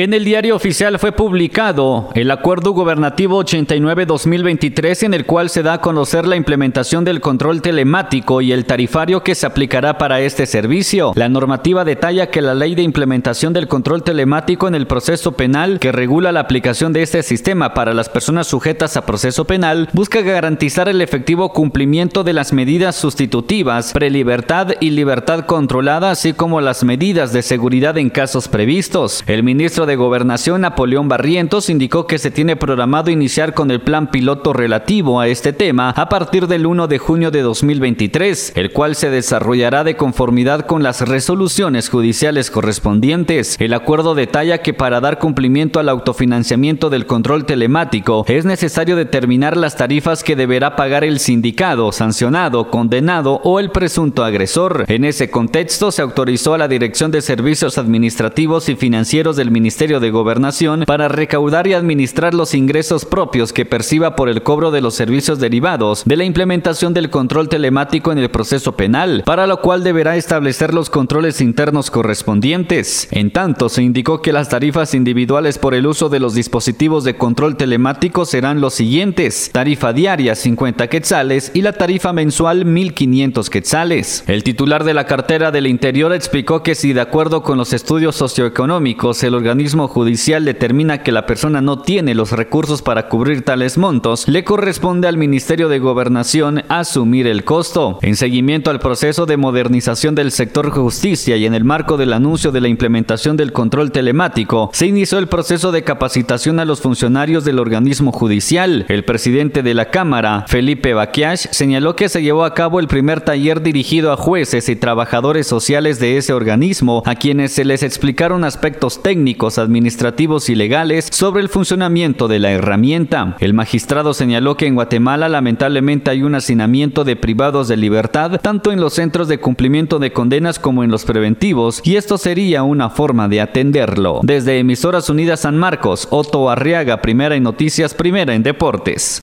En el diario oficial fue publicado el Acuerdo Gubernativo 89-2023 en el cual se da a conocer la implementación del control telemático y el tarifario que se aplicará para este servicio. La normativa detalla que la ley de implementación del control telemático en el proceso penal que regula la aplicación de este sistema para las personas sujetas a proceso penal busca garantizar el efectivo cumplimiento de las medidas sustitutivas, prelibertad y libertad controlada, así como las medidas de seguridad en casos previstos. El ministro de Gobernación, Napoleón Barrientos, indicó que se tiene programado iniciar con el plan piloto relativo a este tema a partir del 1 de junio de 2023, el cual se desarrollará de conformidad con las resoluciones judiciales correspondientes. El acuerdo detalla que para dar cumplimiento al autofinanciamiento del control telemático es necesario determinar las tarifas que deberá pagar el sindicado, sancionado, condenado o el presunto agresor. En ese contexto se autorizó a la Dirección de Servicios Administrativos y Financieros del Ministerio de Gobernación para recaudar y administrar los ingresos propios que perciba por el cobro de los servicios derivados de la implementación del control telemático en el proceso penal, para lo cual deberá establecer los controles internos correspondientes. En tanto, se indicó que las tarifas individuales por el uso de los dispositivos de control telemático serán los siguientes: tarifa diaria 50 quetzales y la tarifa mensual 1500 quetzales. El titular de la cartera del Interior explicó que si de acuerdo con los estudios socioeconómicos el organismo judicial determina que la persona no tiene los recursos para cubrir tales montos, le corresponde al Ministerio de Gobernación asumir el costo. En seguimiento al proceso de modernización del sector justicia y en el marco del anuncio de la implementación del control telemático, se inició el proceso de capacitación a los funcionarios del organismo judicial. El presidente de la Cámara, Felipe Baquiash, señaló que se llevó a cabo el primer taller dirigido a jueces y trabajadores sociales de ese organismo, a quienes se les explicaron aspectos técnicos administrativos y legales sobre el funcionamiento de la herramienta. El magistrado señaló que en Guatemala lamentablemente hay un hacinamiento de privados de libertad tanto en los centros de cumplimiento de condenas como en los preventivos y esto sería una forma de atenderlo. Desde Emisoras Unidas San Marcos, Otto Arriaga, primera en noticias, primera en deportes.